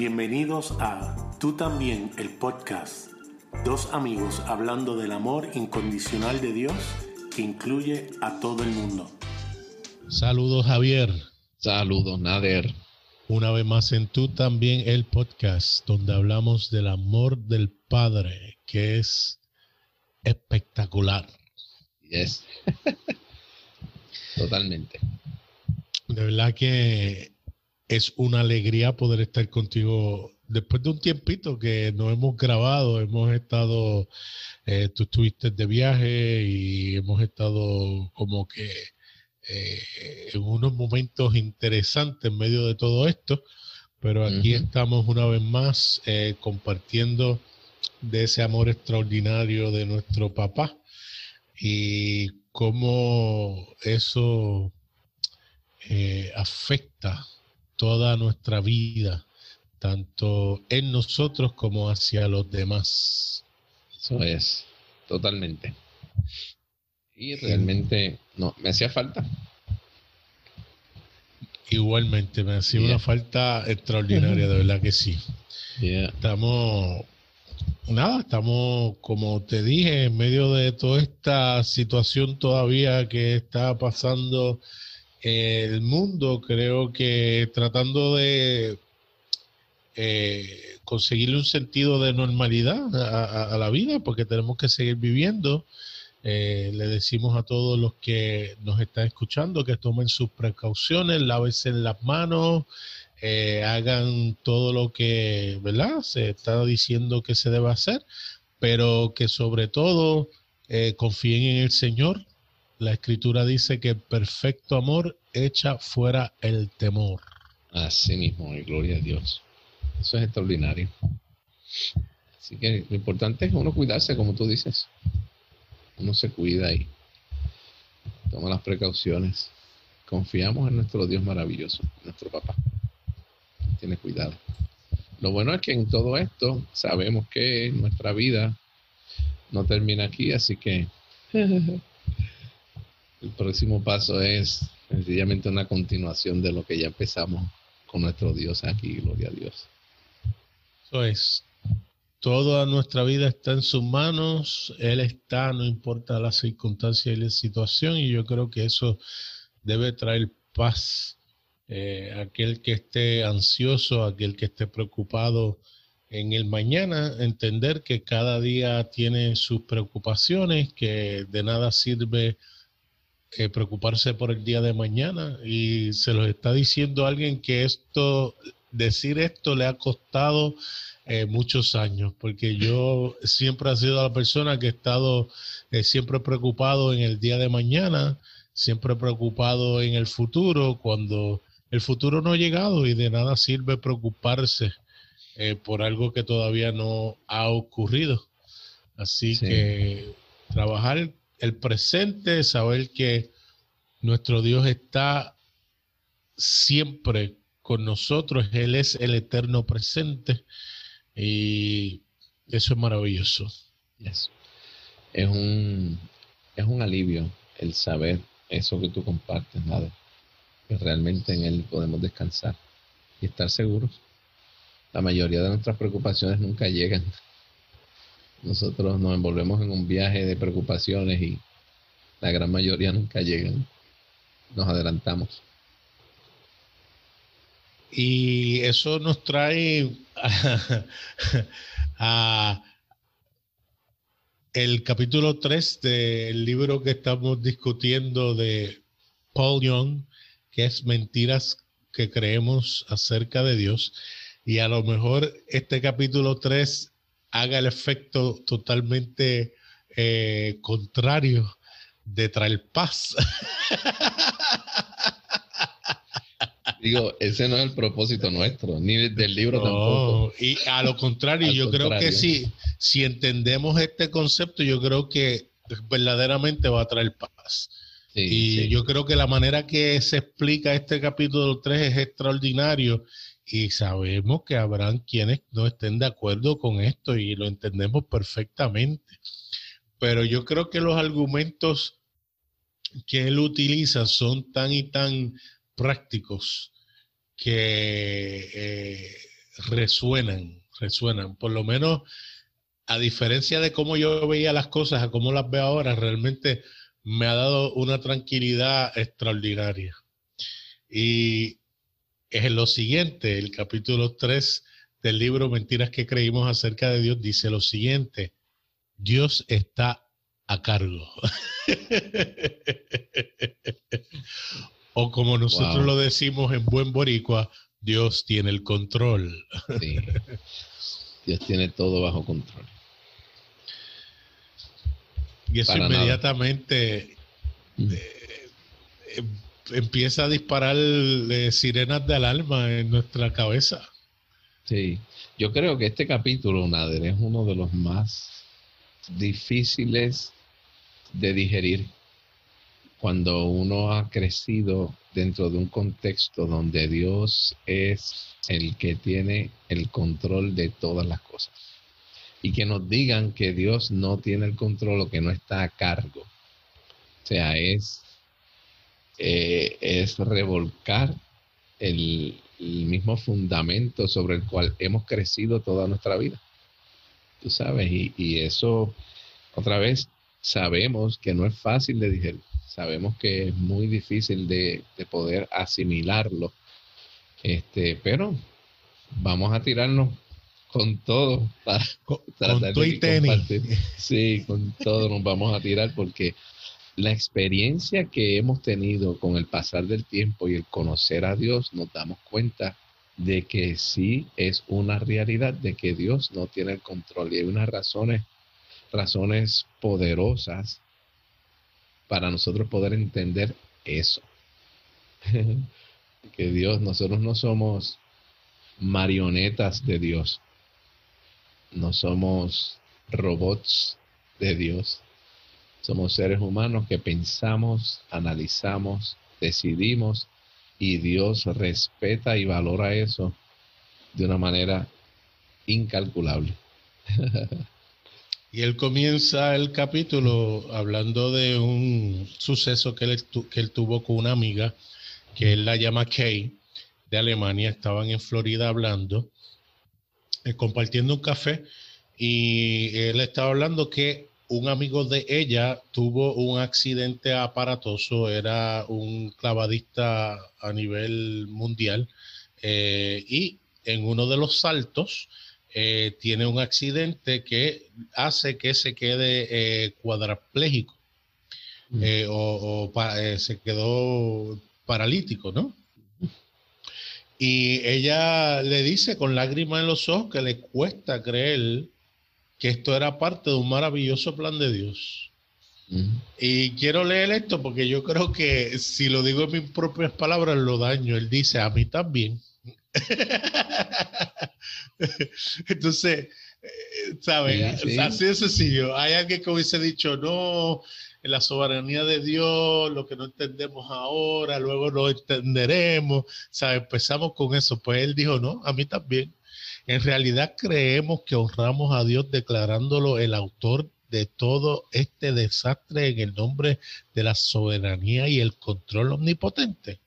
Bienvenidos a Tú también, el podcast. Dos amigos hablando del amor incondicional de Dios que incluye a todo el mundo. Saludos Javier. Saludos Nader. Una vez más en Tú también, el podcast, donde hablamos del amor del Padre, que es espectacular. Yes. Totalmente. De verdad que es una alegría poder estar contigo después de un tiempito que no hemos grabado, hemos estado, eh, tú estuviste de viaje y hemos estado como que eh, en unos momentos interesantes en medio de todo esto, pero aquí estamos una vez más eh, compartiendo de ese amor extraordinario de nuestro papá y cómo eso afecta toda nuestra vida, tanto en nosotros como hacia los demás. Eso es, totalmente. Y realmente, no, me hacía falta. Igualmente, me hacía una falta extraordinaria, de verdad que sí. Estamos, nada, estamos, como te dije, en medio de toda esta situación todavía que está pasando el mundo, creo que tratando de eh, conseguirle un sentido de normalidad a, la vida, porque tenemos que seguir viviendo. Eh, le decimos a todos los que nos están escuchando que tomen sus precauciones, lávense las manos, eh, hagan todo lo que, ¿verdad? Se está diciendo que se debe hacer, pero que sobre todo confíen en el Señor, la escritura dice que perfecto amor echa fuera el temor. Así mismo, y gloria a Dios. Eso es extraordinario. Así que lo importante es uno cuidarse, como tú dices. Uno se cuida y toma las precauciones. Confiamos en nuestro Dios maravilloso, nuestro papá. Tiene cuidado. Lo bueno es que en todo esto sabemos que nuestra vida no termina aquí, así que El próximo paso es sencillamente una continuación de lo que ya empezamos con nuestro Dios aquí, gloria a Dios. Eso es. Toda nuestra vida está en sus manos, Él está, no importa la circunstancia y la situación, y yo creo que eso debe traer paz. Eh, aquel que esté ansioso, aquel que esté preocupado en el mañana, entender que cada día tiene sus preocupaciones, que de nada sirve que preocuparse por el día de mañana y se los está diciendo alguien que esto, decir esto le ha costado eh, muchos años, porque yo siempre he sido la persona que he estado eh, siempre preocupado en el día de mañana, siempre preocupado en el futuro, cuando el futuro no ha llegado y de nada sirve preocuparse eh, por algo que todavía no ha ocurrido. Así que trabajar el presente, saber que nuestro Dios está siempre con nosotros, Él es el eterno presente y eso es maravilloso. Es, un, es un alivio el saber eso que tú compartes, nada, que realmente en Él podemos descansar y estar seguros. La mayoría de nuestras preocupaciones nunca llegan nosotros nos envolvemos en un viaje de preocupaciones y la gran mayoría nunca llegan. Nos adelantamos. Y eso nos trae a, el capítulo 3 del libro que estamos discutiendo de Paul Young, que es Mentiras que creemos acerca de Dios. Y a lo mejor este capítulo 3 haga el efecto totalmente eh, contrario de traer paz. Digo, ese no es el propósito nuestro, ni del libro tampoco. Y a lo contrario, yo creo que sí, si entendemos este concepto, yo creo que verdaderamente va a traer paz. y yo creo que la manera que se explica este capítulo 3 es extraordinario y sabemos que habrán quienes no estén de acuerdo con esto y lo entendemos perfectamente. Pero yo creo que los argumentos que él utiliza son tan y tan prácticos que eh, resuenan, resuenan. Por lo menos, a diferencia de cómo yo veía las cosas, a cómo las veo ahora, realmente me ha dado una tranquilidad extraordinaria. Y es lo siguiente, el capítulo 3 del libro Mentiras que creímos acerca de Dios dice lo siguiente, Dios está a cargo. o como nosotros lo decimos en buen boricua, Dios tiene el control. Dios tiene todo bajo control. Y eso inmediatamente mm. eh, eh, empieza a disparar eh, sirenas de alarma en nuestra cabeza. Sí, yo creo que este capítulo, Nader, es uno de los más difíciles de digerir cuando uno ha crecido dentro de un contexto donde Dios es el que tiene el control de todas las cosas. Y que nos digan que Dios no tiene el control o que no está a cargo. O sea, es, eh, es revolcar el, mismo fundamento sobre el cual hemos crecido toda nuestra vida. Tú sabes, y, y eso, otra vez, sabemos que no es fácil de digerir sabemos que es muy difícil de, poder asimilarlo. Este, pero vamos a tirarnos con todo para tratar de Sí, con todo nos vamos a tirar porque la experiencia que hemos tenido con el pasar del tiempo y el conocer a Dios, nos damos cuenta de que sí es una realidad, de que Dios no tiene el control. Y hay unas razones, razones poderosas para nosotros poder entender eso. que Dios, nosotros no somos marionetas de Dios, no somos robots de Dios, somos seres humanos que pensamos, analizamos, decidimos y Dios respeta y valora eso de una manera incalculable. Y él comienza el capítulo hablando de un suceso que él, que él tuvo con una amiga, que él la llama Kay, de Alemania. Estaban en Florida hablando, eh, compartiendo un café, y él estaba hablando que un amigo de ella tuvo un accidente aparatoso, era un clavadista a nivel mundial, eh, y en uno de los saltos, eh, tiene un accidente que hace que se quede eh, cuadraplégico mm. o, se quedó paralítico, ¿no? Y ella le dice con lágrimas en los ojos que le cuesta creer que esto era parte de un maravilloso plan de Dios. Mm. Y quiero leer esto porque yo creo que si lo digo en mis propias palabras lo daño. Él dice, a mí también. Entonces, eh, ¿sabes? Así de sencillo. Hay alguien que hubiese dicho, no, en la soberanía de Dios, lo que no entendemos ahora, luego lo entenderemos. ¿Sabes? Empezamos con eso. Pues él dijo, no, a mí también. En realidad creemos que honramos a Dios declarándolo el autor de todo este desastre en el nombre de la soberanía y el control omnipotente.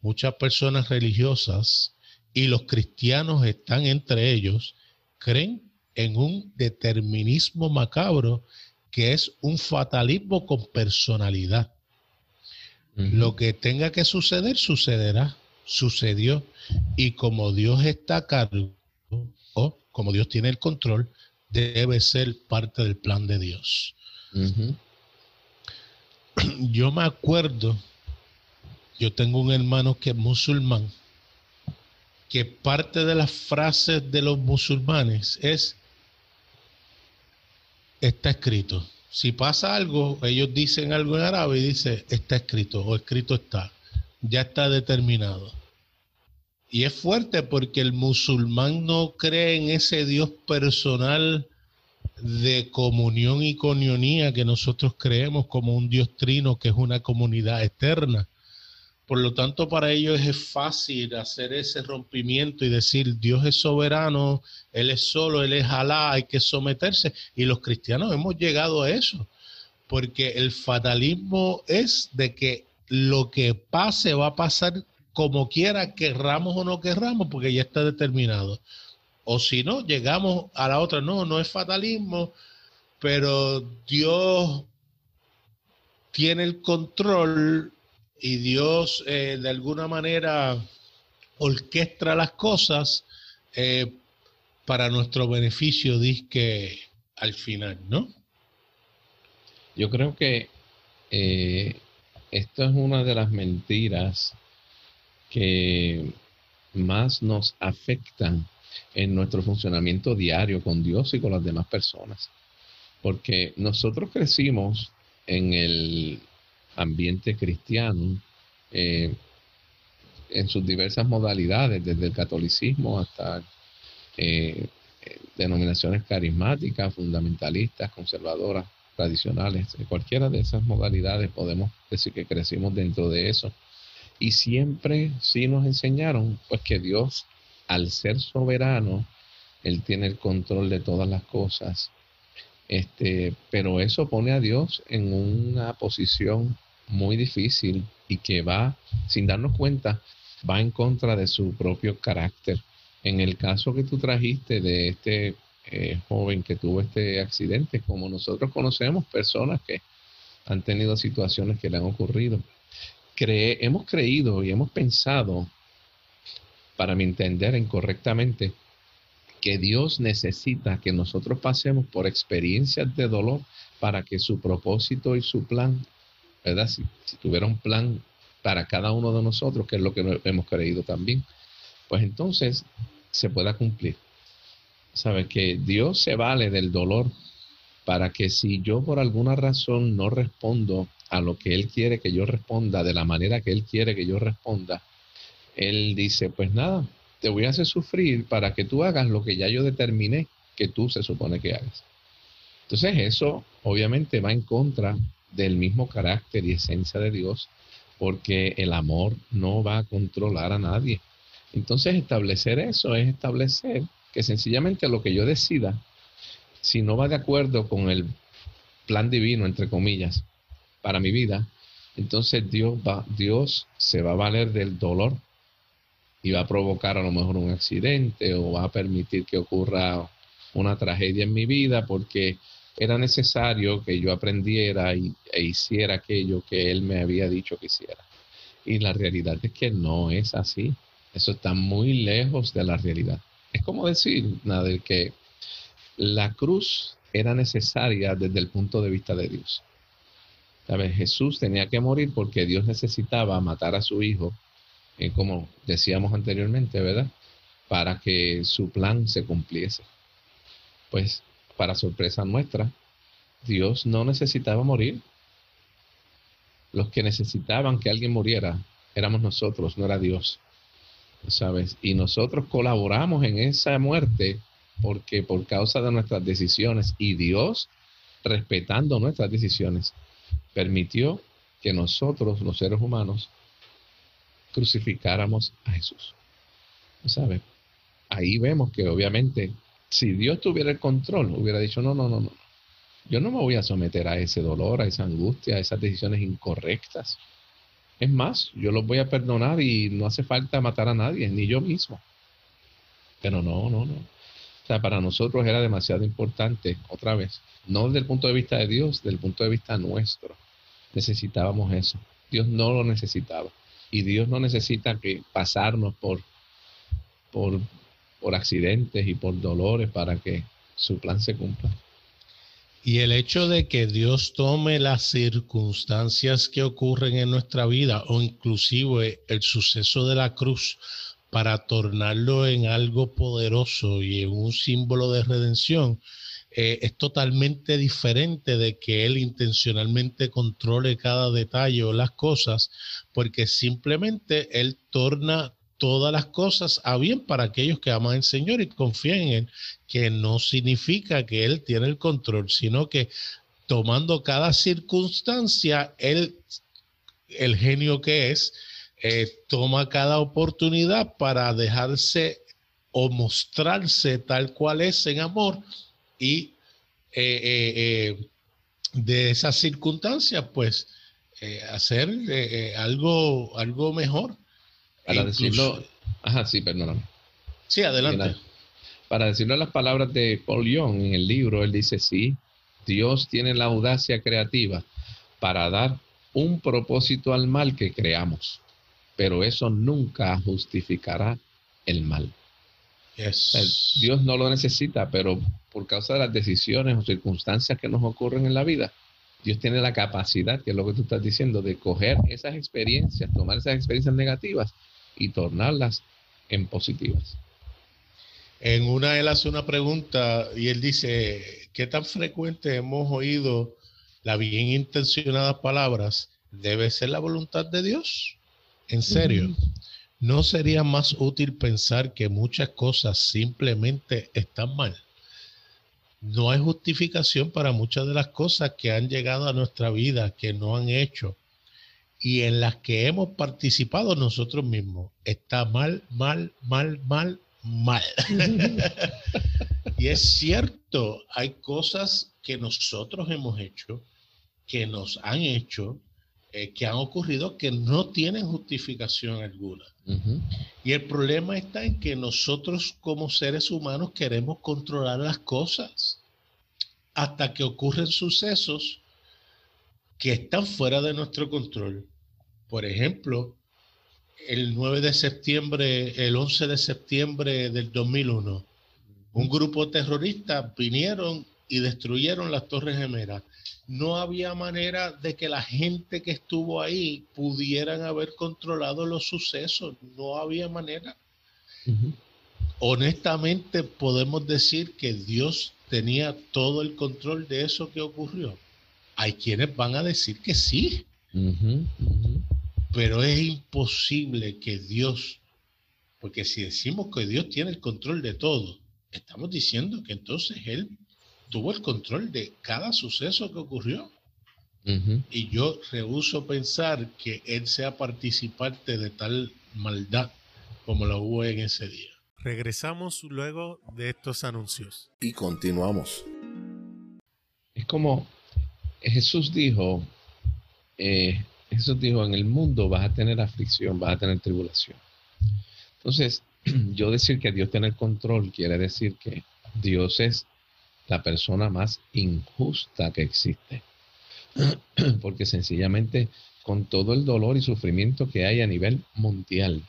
Muchas personas religiosas y los cristianos están entre ellos, creen en un determinismo macabro que es un fatalismo con personalidad. Lo que tenga que suceder, sucederá, sucedió. Y como Dios está a cargo, como Dios tiene el control, debe ser parte del plan de Dios. Yo me acuerdo, yo tengo un hermano que es musulmán, que parte de las frases de los musulmanes es, está escrito. Si pasa algo, ellos dicen algo en árabe y dice, está escrito o escrito está, ya está determinado. Y es fuerte porque el musulmán no cree en ese Dios personal de comunión y conionía que nosotros creemos como un Dios trino que es una comunidad eterna. Por lo tanto, para ellos es fácil hacer ese rompimiento y decir, Dios es soberano, Él es solo, Él es Alá, hay que someterse. Y los cristianos hemos llegado a eso, porque el fatalismo es de que lo que pase va a pasar como quiera, querramos o no querramos, porque ya está determinado. O si no, llegamos a la otra, no, no es fatalismo, pero Dios tiene el control y Dios eh, de alguna manera orquestra las cosas eh, para nuestro beneficio, que al final, ¿no? Yo creo que eh, esto es una de las mentiras que más nos afectan en nuestro funcionamiento diario con Dios y con las demás personas. Porque nosotros crecimos en el ambiente cristiano eh, en sus diversas modalidades, desde el catolicismo hasta eh, denominaciones carismáticas, fundamentalistas, conservadoras, tradicionales. Cualquiera de esas modalidades podemos decir que crecimos dentro de eso. Y siempre sí nos enseñaron pues que Dios, al ser soberano, Él tiene el control de todas las cosas este, pero eso pone a Dios en una posición muy difícil y que va, sin darnos cuenta, va en contra de su propio carácter. En el caso que tú trajiste de este eh, joven que tuvo este accidente, como nosotros conocemos personas que han tenido situaciones que le han ocurrido, hemos creído y hemos pensado, para mi entender incorrectamente, que Dios necesita que nosotros pasemos por experiencias de dolor para que su propósito y su plan, ¿verdad? Si, tuviera un plan para cada uno de nosotros, que es lo que hemos creído también, pues entonces se pueda cumplir. Sabe que Dios se vale del dolor para que si yo por alguna razón no respondo a lo que Él quiere que yo responda, de la manera que Él quiere que yo responda, Él dice, pues nada, te voy a hacer sufrir para que tú hagas lo que ya yo determiné que tú se supone que hagas. Entonces eso obviamente va en contra del mismo carácter y esencia de Dios, porque el amor no va a controlar a nadie. Entonces establecer eso es establecer que sencillamente lo que yo decida, si no va de acuerdo con el plan divino, entre comillas, para mi vida, entonces Dios, va, Dios se va a valer del dolor y va a provocar a lo mejor un accidente o va a permitir que ocurra una tragedia en mi vida porque era necesario que yo aprendiera y, e hiciera aquello que él me había dicho que hiciera. Y la realidad es que no es así. Eso está muy lejos de la realidad. Es como decir, nada, que la cruz era necesaria desde el punto de vista de Dios. ¿Sabes? Jesús tenía que morir porque Dios necesitaba matar a su hijo eh, como decíamos anteriormente, ¿verdad? Para que su plan se cumpliese. Pues, para sorpresa nuestra, Dios no necesitaba morir. Los que necesitaban que alguien muriera éramos nosotros, no era Dios. ¿Sabes? Y nosotros colaboramos en esa muerte porque por causa de nuestras decisiones y Dios, respetando nuestras decisiones, permitió que nosotros, los seres humanos, crucificáramos a Jesús. ¿Sabe? Ahí vemos que obviamente si Dios tuviera el control, hubiera dicho, no, no, no, no. Yo no me voy a someter a ese dolor, a esa angustia, a esas decisiones incorrectas. Es más, yo los voy a perdonar y no hace falta matar a nadie, ni yo mismo. Pero no, no, no. O sea, para nosotros era demasiado importante, otra vez, no desde el punto de vista de Dios, desde el punto de vista nuestro. Necesitábamos eso. Dios no lo necesitaba. Y Dios no necesita que pasarnos por, por, por accidentes y por dolores para que su plan se cumpla. Y el hecho de que Dios tome las circunstancias que ocurren en nuestra vida o inclusive el suceso de la cruz para tornarlo en algo poderoso y en un símbolo de redención, eh, es totalmente diferente de que él intencionalmente controle cada detalle o las cosas, porque simplemente él torna todas las cosas a bien para aquellos que aman al Señor y confían en que no significa que Él tiene el control, sino que tomando cada circunstancia, Él, el genio que es, eh, toma cada oportunidad para dejarse o mostrarse tal cual es en amor y eh, eh, eh, de esas circunstancias, pues hacer algo, algo mejor. Para decirlo, ajá, sí, perdóname. Sí, adelante. Para decirlo las palabras de Paul Young en el libro, él dice, sí, Dios tiene la audacia creativa para dar un propósito al mal que creamos, pero eso nunca justificará el mal. Dios no lo necesita, pero por causa de las decisiones o circunstancias que nos ocurren en la vida, Dios tiene la capacidad, que es lo que tú estás diciendo, de coger esas experiencias, tomar esas experiencias negativas y tornarlas en positivas. En una él hace una pregunta y él dice, ¿qué tan frecuente hemos oído las bien intencionadas palabras? Debe ser la voluntad de Dios. En serio, ¿no sería más útil pensar que muchas cosas simplemente están mal? No hay justificación para muchas de las cosas que han llegado a nuestra vida, que no han hecho y en las que hemos participado nosotros mismos. Está mal, mal, mal, mal, mal. y es cierto, hay cosas que nosotros hemos hecho, que nos han hecho, eh, que han ocurrido, que no tienen justificación alguna. Y el problema está en que nosotros como seres humanos queremos controlar las cosas hasta que ocurren sucesos que están fuera de nuestro control. Por ejemplo, el 9 de septiembre, el 11 de septiembre del 2001, un grupo terrorista vinieron y destruyeron las Torres Gemelas. No había manera de que la gente que estuvo ahí pudieran haber controlado los sucesos. No había manera. Honestamente podemos decir que Dios tenía todo el control de eso que ocurrió. Hay quienes van a decir que sí. Pero es imposible que Dios, porque si decimos que Dios tiene el control de todo, estamos diciendo que entonces Él tuvo el control de cada suceso que ocurrió. Y yo rehuso pensar que Él sea participante de tal maldad como lo hubo en ese día. Regresamos luego de estos anuncios. Y continuamos. Es como Jesús dijo, eh, Jesús dijo, en el mundo vas a tener aflicción, vas a tener tribulación. Entonces, yo decir que Dios tiene el control quiere decir que Dios es la persona más injusta que existe. Porque sencillamente con todo el dolor y sufrimiento que hay a nivel mundial,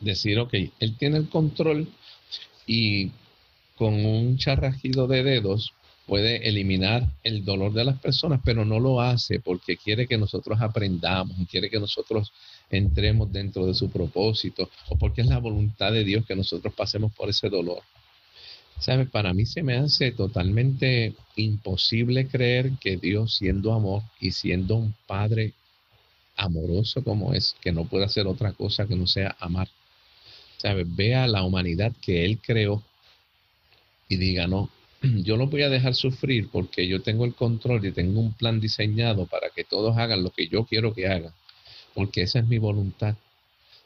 decir, ok, Él tiene el control y con un charrajido de dedos puede eliminar el dolor de las personas, pero no lo hace porque quiere que nosotros aprendamos, quiere que nosotros entremos dentro de su propósito, o porque es la voluntad de Dios que nosotros pasemos por ese dolor. ¿Sabes? Para mí se me hace totalmente imposible creer que Dios, siendo amor y siendo un Padre amoroso como es, que no puede hacer otra cosa que no sea amar. ¿Sabes? Vea la humanidad que Él creó y diga, no, yo no voy a dejar sufrir porque yo tengo el control y tengo un plan diseñado para que todos hagan lo que yo quiero que hagan, porque esa es mi voluntad.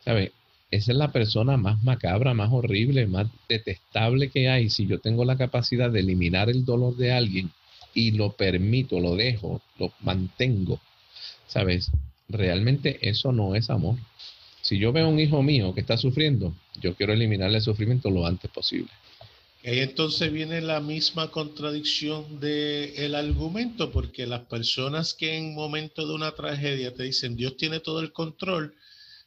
¿Sabe? Esa es la persona más macabra, más horrible, más detestable que hay. Si yo tengo la capacidad de eliminar el dolor de alguien y lo permito, lo dejo, lo mantengo, ¿sabes? Realmente eso no es amor. Si yo veo a un hijo mío que está sufriendo, yo quiero eliminarle el sufrimiento lo antes posible. Y entonces viene la misma contradicción del argumento, porque las personas que en momento de una tragedia te dicen Dios tiene todo el control,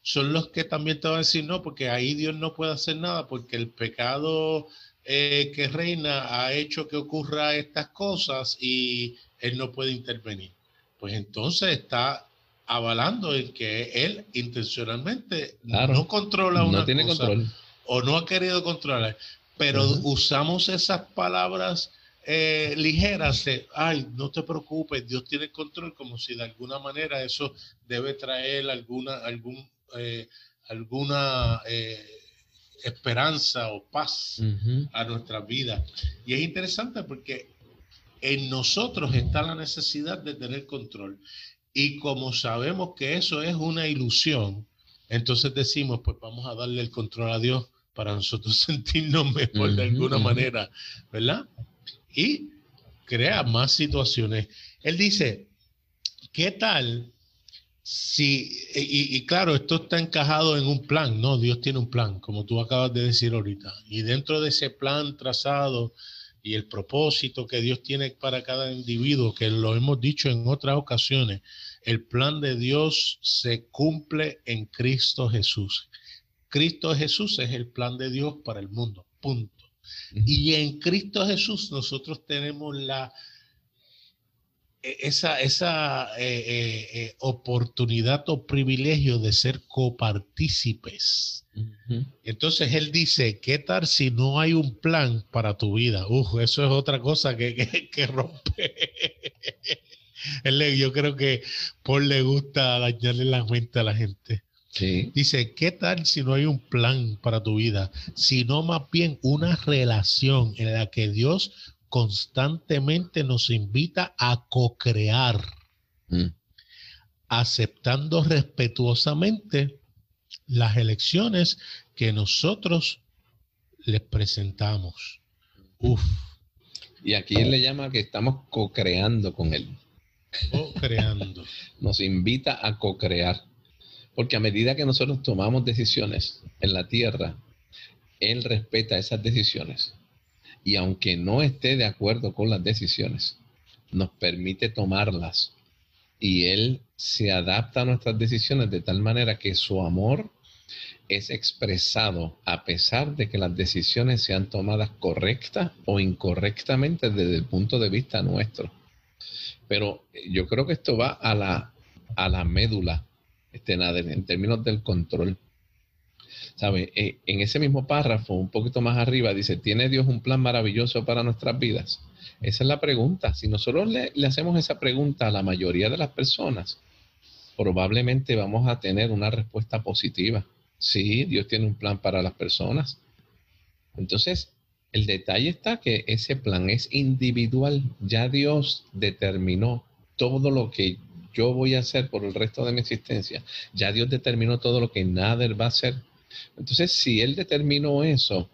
son los que también te van a decir no, porque ahí Dios no puede hacer nada, porque el pecado eh, que reina ha hecho que ocurra estas cosas y Él no puede intervenir. Pues entonces está avalando el que Él intencionalmente no controla una tiene control. o no ha querido controlar pero usamos esas palabras eh, ligeras de, ay, no te preocupes, Dios tiene control, como si de alguna manera eso debe traer alguna, algún, eh, alguna eh, esperanza o paz a nuestra vida. Y es interesante porque en nosotros está la necesidad de tener control. Y como sabemos que eso es una ilusión, entonces decimos, pues vamos a darle el control a Dios para nosotros sentirnos mejor de alguna manera, ¿verdad? Y crea más situaciones. Él dice, ¿qué tal Sí, y, claro, esto está encajado en un plan, ¿no? Dios tiene un plan, como tú acabas de decir ahorita. Y dentro de ese plan trazado y el propósito que Dios tiene para cada individuo, que lo hemos dicho en otras ocasiones, el plan de Dios se cumple en Cristo Jesús. Cristo Jesús es el plan de Dios para el mundo, punto. Y en Cristo Jesús nosotros tenemos la esa, esa eh, eh, eh, oportunidad o privilegio de ser copartícipes. Entonces él dice, ¿qué tal si no hay un plan para tu vida? Uf, eso es otra cosa que, que, rompe. yo creo que Paul le gusta dañarle la mente a la gente. Dice, ¿qué tal si no hay un plan para tu vida? Sino más bien una relación en la que Dios constantemente nos invita a co-crear, mm. aceptando respetuosamente las elecciones que nosotros les presentamos. Uf. Y aquí él le llama que estamos co-creando con él. Co-creando. nos invita a co-crear. Porque a medida que nosotros tomamos decisiones en la tierra, Él respeta esas decisiones y aunque no esté de acuerdo con las decisiones, nos permite tomarlas y Él se adapta a nuestras decisiones de tal manera que su amor es expresado a pesar de que las decisiones sean tomadas correctas o incorrectamente desde el punto de vista nuestro. Pero yo creo que esto va a la, a la médula este, en términos del control. ¿Sabe? Eh, en ese mismo párrafo, un poquito más arriba, dice, ¿tiene Dios un plan maravilloso para nuestras vidas? Esa es la pregunta. Si nosotros le, hacemos esa pregunta a la mayoría de las personas, probablemente vamos a tener una respuesta positiva. Sí, Dios tiene un plan para las personas. Entonces, el detalle está que ese plan es individual. Ya Dios determinó todo lo que yo voy a hacer por el resto de mi existencia. Ya Dios determinó todo lo que nadie va a hacer entonces, si Él determinó eso,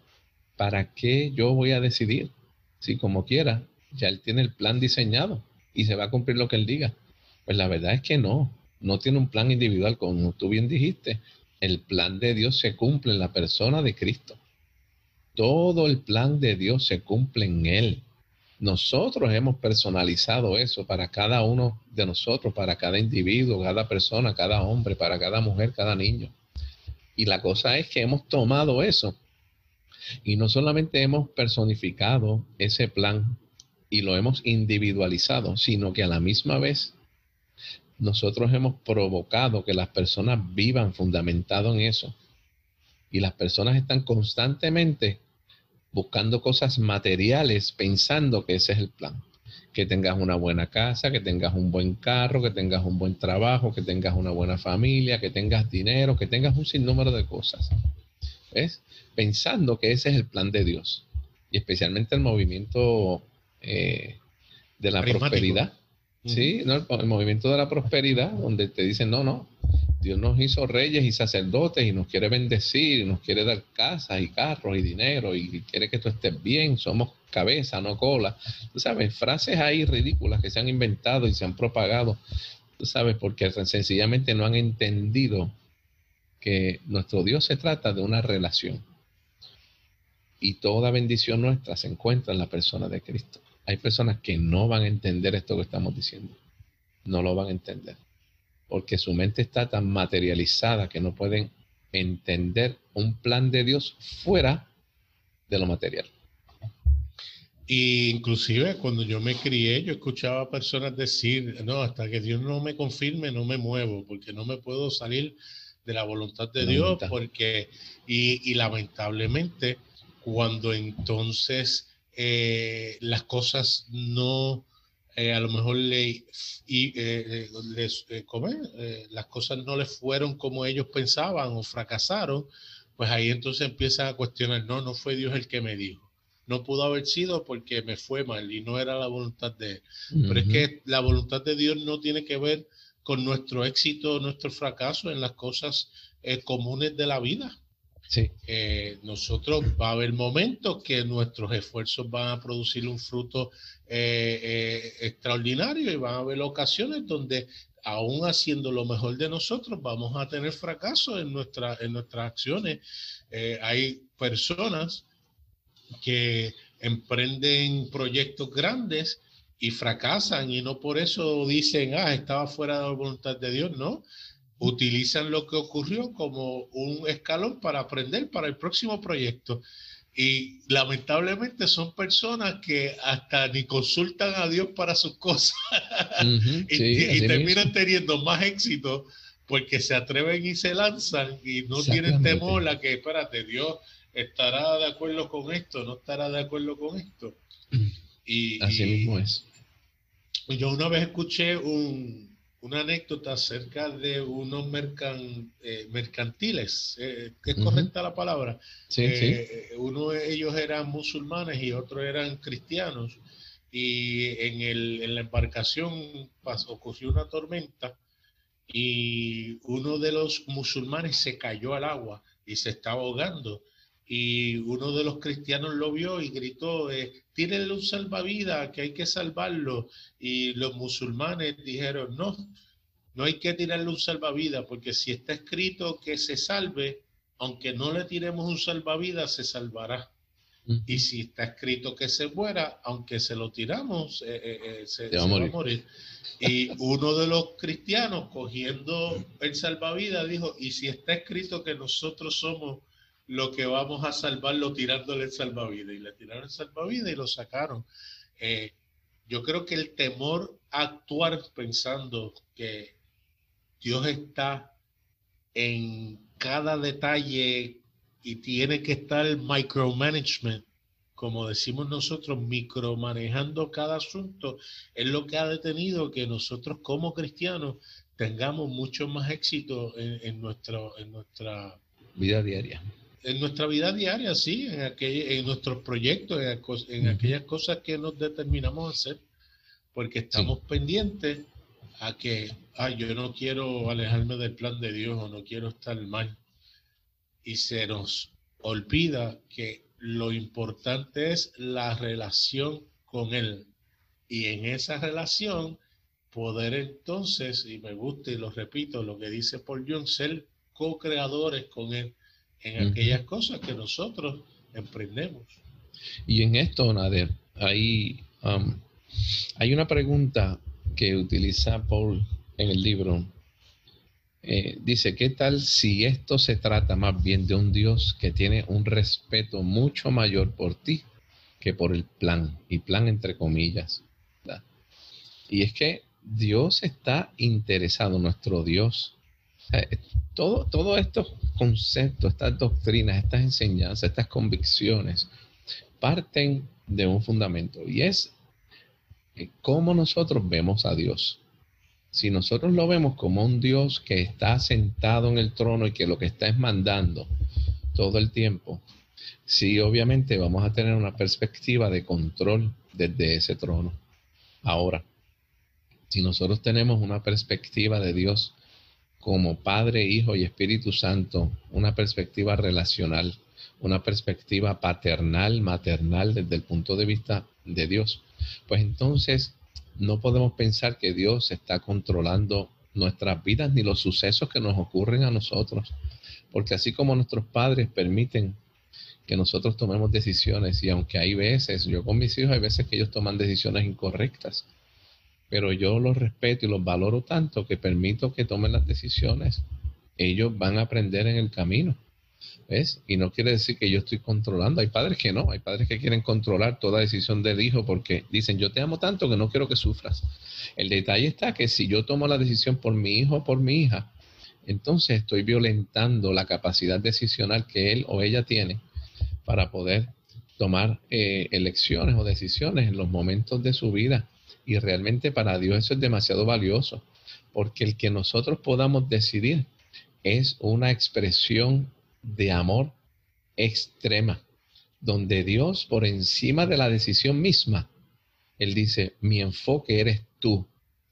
¿para qué yo voy a decidir? Si como quiera, ya Él tiene el plan diseñado y se va a cumplir lo que Él diga. Pues la verdad es que no, no tiene un plan individual, como tú bien dijiste. El plan de Dios se cumple en la persona de Cristo. Todo el plan de Dios se cumple en Él. Nosotros hemos personalizado eso para cada uno de nosotros, para cada individuo, cada persona, cada hombre, para cada mujer, cada niño. Y la cosa es que hemos tomado eso y no solamente hemos personificado ese plan y lo hemos individualizado, sino que a la misma vez nosotros hemos provocado que las personas vivan fundamentado en eso. Y las personas están constantemente buscando cosas materiales pensando que ese es el plan que tengas una buena casa, que tengas un buen carro, que tengas un buen trabajo, que tengas una buena familia, que tengas dinero, que tengas un sinnúmero de cosas. ¿Ves? Pensando que ese es el plan de Dios. Y especialmente el movimiento eh, de la prosperidad. Sí, el movimiento de la prosperidad, donde te dicen, no, no, Dios nos hizo reyes y sacerdotes y nos quiere bendecir y nos quiere dar casas y carros y dinero y quiere que tú estés bien. Somos cabeza, no cola. Tú sabes, frases ahí ridículas que se han inventado y se han propagado. Tú sabes, porque sencillamente no han entendido que nuestro Dios se trata de una relación. Y toda bendición nuestra se encuentra en la persona de Cristo. Hay personas que no van a entender esto que estamos diciendo. No lo van a entender porque su mente está tan materializada que no pueden entender un plan de Dios fuera de lo material. Y inclusive cuando yo me crié, yo escuchaba a personas decir, no, hasta que Dios no me confirme, no me muevo, porque no me puedo salir de la voluntad de Dios, porque, y, y, lamentablemente, cuando entonces eh, las cosas no, eh, a lo mejor le, y, eh, les, eh, las cosas no les fueron como ellos pensaban o fracasaron, pues ahí entonces empiezan a cuestionar, no, no fue Dios el que me dijo. No pudo haber sido porque me fue mal y no era la voluntad de Él. Pero es que la voluntad de Dios no tiene que ver con nuestro éxito o nuestro fracaso en las cosas comunes de la vida. Sí. Eh, nosotros va a haber momentos que nuestros esfuerzos van a producir un fruto eh, eh, extraordinario y van a haber ocasiones donde aún haciendo lo mejor de nosotros, vamos a tener fracaso en, nuestra, en nuestras acciones. Eh, hay personas que emprenden proyectos grandes y fracasan y no por eso dicen, ah, estaba fuera de la voluntad de Dios, no. Utilizan lo que ocurrió como un escalón para aprender para el próximo proyecto. Y lamentablemente son personas que hasta ni consultan a Dios para sus cosas y, terminan teniendo más éxito porque se atreven y se lanzan y no tienen temor a que, espérate, Dios estará de acuerdo con esto, no estará de acuerdo con esto. Y, Así mismo es. Yo una vez escuché un, una anécdota acerca de unos eh, mercantiles, eh, es correcta la palabra? Sí, eh, Uno de ellos eran musulmanes y otros eran cristianos y en, el, en la embarcación pasó, ocurrió una tormenta y uno de los musulmanes se cayó al agua y se estaba ahogando y uno de los cristianos lo vio y gritó, eh, tírenle un salvavidas, que hay que salvarlo. Y los musulmanes dijeron, no, no hay que tirarle un salvavidas, porque si está escrito que se salve, aunque no le tiremos un salvavidas, se salvará. Y si está escrito que se muera, aunque se lo tiramos, eh, eh, eh, se, va, a morir. Y uno de los cristianos, cogiendo el salvavidas, dijo, y si está escrito que nosotros somos lo que vamos a salvarlo tirándole el salvavidas. Y le tiraron el salvavidas y lo sacaron. Eh, yo creo que el temor a actuar pensando que Dios está en cada detalle y tiene que estar el micromanagement, como decimos nosotros, micromanejando cada asunto, es lo que ha detenido que nosotros como cristianos tengamos mucho más éxito en, en, en nuestra vida diaria en nuestra vida diaria, sí, en, en nuestros proyectos, en, aquellas cosas que nos determinamos hacer, porque estamos pendientes a que, ay, yo no quiero alejarme del plan de Dios o no quiero estar mal. Y se nos olvida que lo importante es la relación con Él. Y en esa relación poder entonces, y me gusta y lo repito, lo que dice Paul John, ser co-creadores con Él en aquellas cosas que nosotros emprendemos. Y en esto, Nader, hay, um, hay una pregunta que utiliza Paul en el libro. Eh, dice, ¿qué tal si esto se trata más bien de un Dios que tiene un respeto mucho mayor por ti que por el plan? Y plan entre comillas. Y es que Dios está interesado, nuestro Dios todo, todos estos conceptos, estas doctrinas, estas enseñanzas, estas convicciones, parten de un fundamento y es eh, cómo nosotros vemos a Dios. Si nosotros lo vemos como un Dios que está sentado en el trono y que lo que está es mandando todo el tiempo, sí, obviamente vamos a tener una perspectiva de control desde ese trono. Ahora, si nosotros tenemos una perspectiva de Dios como Padre, Hijo y Espíritu Santo una perspectiva relacional, una perspectiva paternal, maternal desde el punto de vista de Dios, pues entonces no podemos pensar que Dios está controlando nuestras vidas ni los sucesos que nos ocurren a nosotros, porque así como nuestros padres permiten que nosotros tomemos decisiones y aunque hay veces, yo con mis hijos hay veces que ellos toman decisiones incorrectas, pero yo los respeto y los valoro tanto que permito que tomen las decisiones. Ellos van a aprender en el camino. ¿Ves? Y no quiere decir que yo estoy controlando. Hay padres que no, hay padres que quieren controlar toda decisión del hijo porque dicen, yo te amo tanto que no quiero que sufras. El detalle está que si yo tomo la decisión por mi hijo o por mi hija, entonces estoy violentando la capacidad decisional que él o ella tiene para poder tomar eh, elecciones o decisiones en los momentos de su vida y realmente para Dios eso es demasiado valioso, porque el que nosotros podamos decidir es una expresión de amor extrema, donde Dios por encima de la decisión misma, Él dice, mi enfoque eres tú,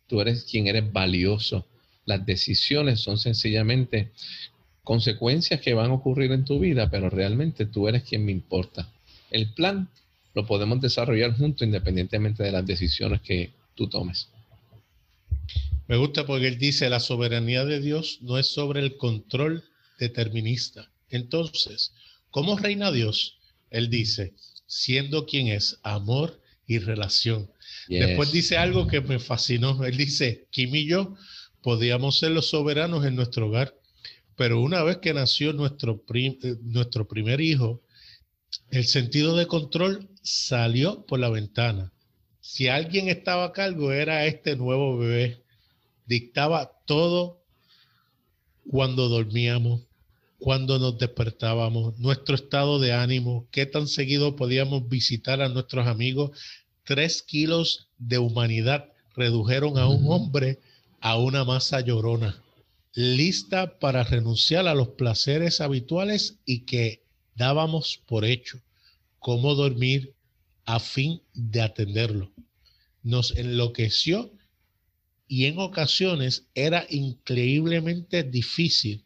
tú eres quien eres valioso. Las decisiones son sencillamente consecuencias que van a ocurrir en tu vida, pero realmente tú eres quien me importa. El plan lo podemos desarrollar juntos independientemente de las decisiones que tú tomes. Me gusta porque él dice, la soberanía de Dios no es sobre el control determinista. Entonces, ¿cómo reina Dios? Él dice, siendo quien es amor y relación. Después dice algo que me fascinó. Él dice, Kim y yo podíamos ser los soberanos en nuestro hogar, pero una vez que nació nuestro, eh, nuestro primer hijo, el sentido de control salió por la ventana. Si alguien estaba a cargo, era este nuevo bebé. Dictaba todo cuando dormíamos, cuando nos despertábamos, nuestro estado de ánimo, qué tan seguido podíamos visitar a nuestros amigos. Tres kilos de humanidad redujeron a un hombre a una masa llorona, lista para renunciar a los placeres habituales y que dábamos por hecho, cómo dormir a fin de atenderlo. Nos enloqueció y en ocasiones era increíblemente difícil,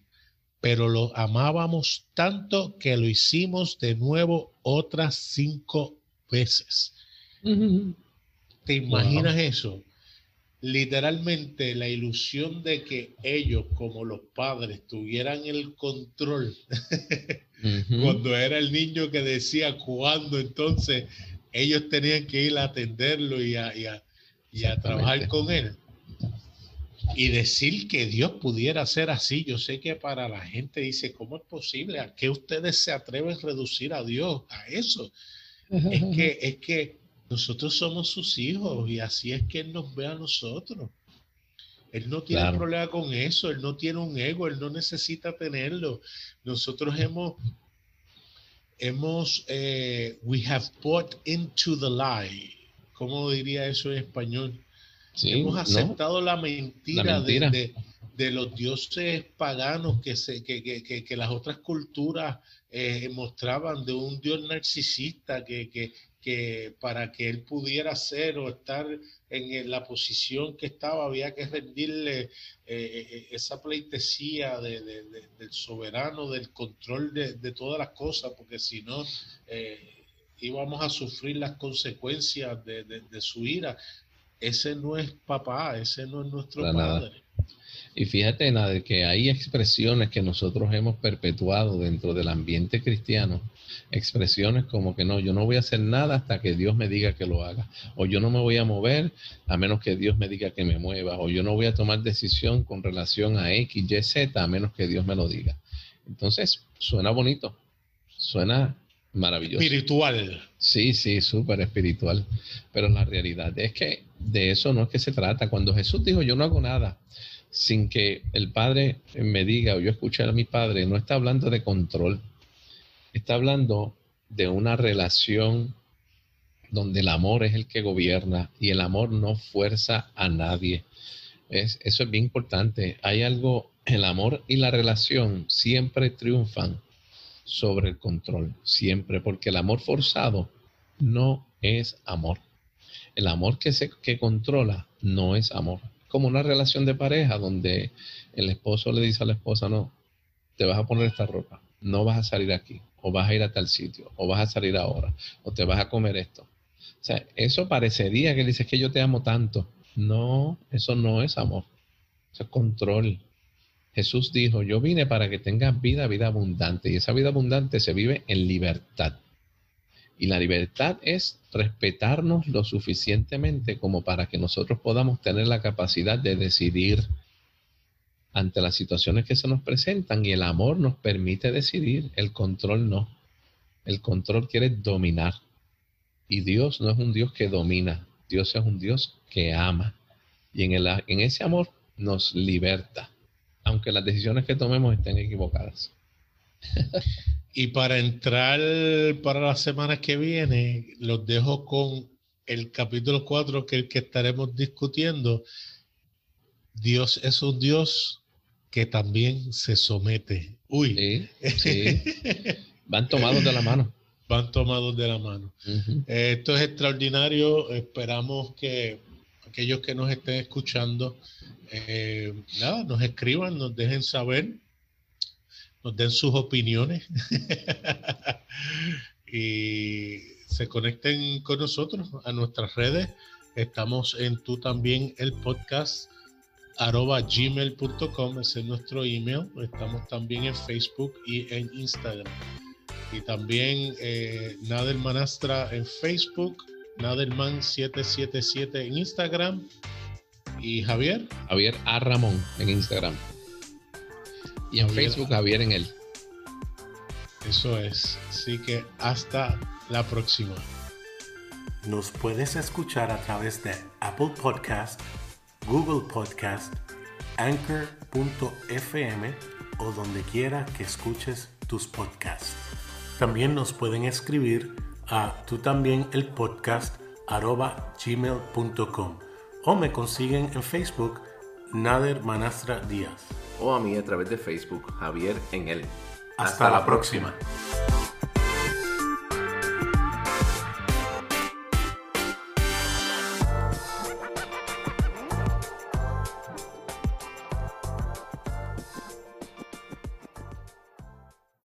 pero lo amábamos tanto que lo hicimos de nuevo otras cinco veces. ¿Te imaginas eso? Literalmente la ilusión de que ellos, como los padres, tuvieran el control cuando era el niño que decía cuándo, entonces ellos tenían que ir a atenderlo y a, y a, trabajar con él. Y decir que Dios pudiera ser así, yo sé que para la gente dice, ¿cómo es posible? ¿A qué ustedes se atreven a reducir a Dios a eso? Es que, es que nosotros somos sus hijos y así es que Él nos ve a nosotros. Él no tiene problema con eso, Él no tiene un ego, Él no necesita tenerlo. Nosotros hemos, hemos, eh, we have bought into the lie. ¿Cómo diría eso en español? hemos aceptado la, mentira De, de, los dioses paganos que, se, que, que, que las otras culturas eh, mostraban de un dios narcisista que, que, que para que él pudiera ser o estar en la posición que estaba, había que rendirle eh, eh, esa pleitesía del soberano, del control de, todas las cosas, porque si no, eh, íbamos a sufrir las consecuencias de, su ira. Ese no es papá, ese no es nuestro padre. Y fíjate, de que hay expresiones que nosotros hemos perpetuado dentro del ambiente cristiano expresiones como que no, yo no voy a hacer nada hasta que Dios me diga que lo haga, o yo no me voy a mover a menos que Dios me diga que me mueva, o yo no voy a tomar decisión con relación a X, Y, Z a menos que Dios me lo diga. Entonces, suena bonito, suena maravilloso. Espiritual. Sí, sí, súper espiritual. Pero la realidad es que de eso no es que se trata. Cuando Jesús dijo, yo no hago nada sin que el Padre me diga o yo escuche a mi Padre, no está hablando de control está hablando de una relación donde el amor es el que gobierna y el amor no fuerza a nadie. Es, eso es bien importante. Hay algo, el amor y la relación siempre triunfan sobre el control, siempre, porque el amor forzado no es amor. El amor que, se, que controla no es amor. Como una relación de pareja donde el esposo le dice a la esposa, no, te vas a poner esta ropa, no vas a salir aquí, o vas a ir a tal sitio, o vas a salir ahora, o te vas a comer esto. O sea, eso parecería que dices que yo te amo tanto. No, eso no es amor. Eso es control. Jesús dijo, yo vine para que tengas vida, vida abundante. Y esa vida abundante se vive en libertad. Y la libertad es respetarnos lo suficientemente como para que nosotros podamos tener la capacidad de decidir ante las situaciones que se nos presentan y el amor nos permite decidir, el control no. El control quiere dominar. Y Dios no es un Dios que domina, Dios es un Dios que ama. Y en, el, en ese amor nos liberta, aunque las decisiones que tomemos estén equivocadas. y para entrar para la semana que viene, los dejo con el capítulo 4 que el que estaremos discutiendo. Dios es un Dios que también se somete. Uy. Sí, Van tomados de la mano. Van tomados de la mano. Eh, esto es extraordinario. Esperamos que aquellos que nos estén escuchando, eh, nada, nos escriban, nos dejen saber, nos den sus opiniones y se conecten con nosotros a nuestras redes. Estamos en tú también el podcast arroba gmail.com, ese es nuestro email. Estamos también en Facebook y en Instagram. Y también eh, Nader Manastra en Facebook, Naderman777 en Instagram. ¿Y Javier? Javier A. Ramón en Instagram. Y en Facebook Javier en él. Eso es. Así que hasta la próxima. Nos puedes escuchar a través de Apple Podcast, Google Podcast, Anchor.fm o donde quiera que escuches tus podcasts. También nos pueden escribir a tú también el podcast arroba gmail.com o me consiguen en Facebook Nader Manastra Díaz. O a mí a través de Facebook Javier en él. Hasta, la próxima.